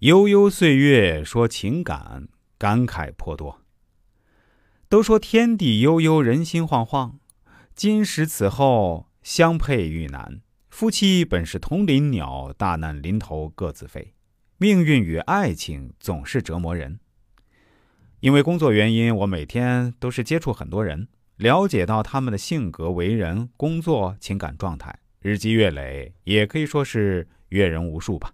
悠悠岁月说情感，感慨颇多。都说天地悠悠，人心惶惶。今时此后，相配遇难。夫妻本是同林鸟，大难临头各自飞。命运与爱情总是折磨人。因为工作原因，我每天都是接触很多人，了解到他们的性格、为人、工作、情感状态，日积月累，也可以说是阅人无数吧。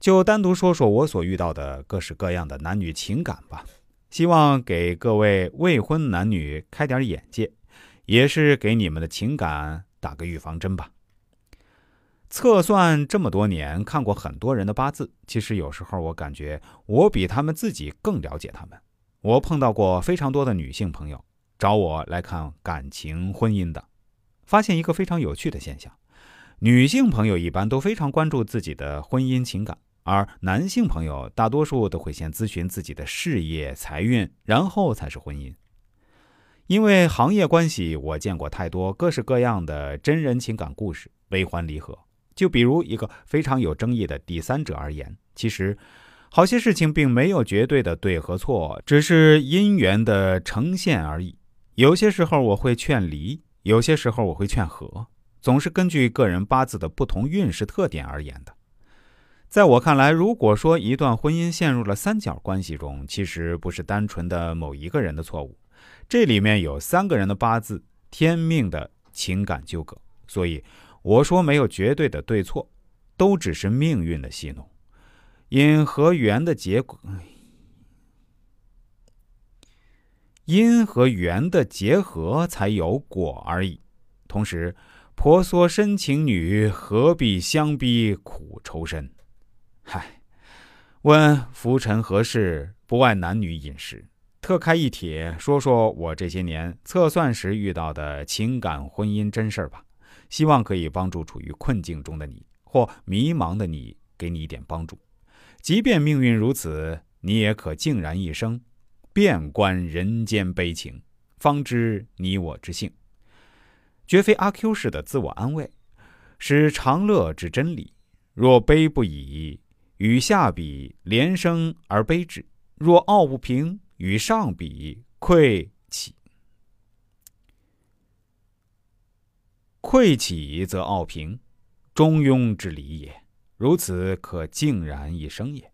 就单独说说我所遇到的各式各样的男女情感吧，希望给各位未婚男女开点眼界，也是给你们的情感打个预防针吧。测算这么多年，看过很多人的八字，其实有时候我感觉我比他们自己更了解他们。我碰到过非常多的女性朋友找我来看感情婚姻的，发现一个非常有趣的现象：女性朋友一般都非常关注自己的婚姻情感。而男性朋友大多数都会先咨询自己的事业、财运，然后才是婚姻。因为行业关系，我见过太多各式各样的真人情感故事，悲欢离合。就比如一个非常有争议的第三者而言，其实好些事情并没有绝对的对和错，只是姻缘的呈现而已。有些时候我会劝离，有些时候我会劝和，总是根据个人八字的不同运势特点而言的。在我看来，如果说一段婚姻陷入了三角关系中，其实不是单纯的某一个人的错误，这里面有三个人的八字、天命的情感纠葛。所以我说没有绝对的对错，都只是命运的戏弄。因和缘的结果，因和缘的结合才有果而已。同时，婆娑深情女，何必相逼苦愁深？嗨，问浮沉何事？不外男女饮食。特开一帖，说说我这些年测算时遇到的情感婚姻真事儿吧。希望可以帮助处于困境中的你或迷茫的你，给你一点帮助。即便命运如此，你也可静然一生，遍观人间悲情，方知你我之幸。绝非阿 Q 式的自我安慰，是长乐之真理。若悲不已。与下比，连生而悲之；若傲不平，与上比，愧起。愧起则傲平，中庸之理也。如此，可静然一生也。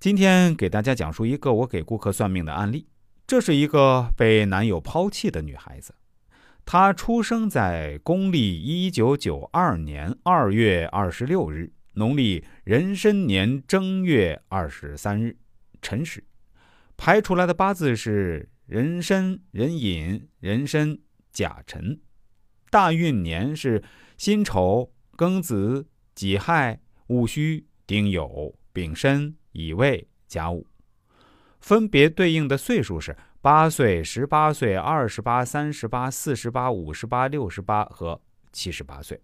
今天给大家讲述一个我给顾客算命的案例。这是一个被男友抛弃的女孩子，她出生在公历一九九二年二月二十六日。农历壬申年正月二十三日，辰时，排出来的八字是壬申、壬寅、壬申、甲辰，大运年是辛丑、庚子、己亥、戊戌、丁酉、丙申、乙未、甲午，分别对应的岁数是八岁、十八岁、二十八、三十八、四十八、五十八、六十八和七十八岁。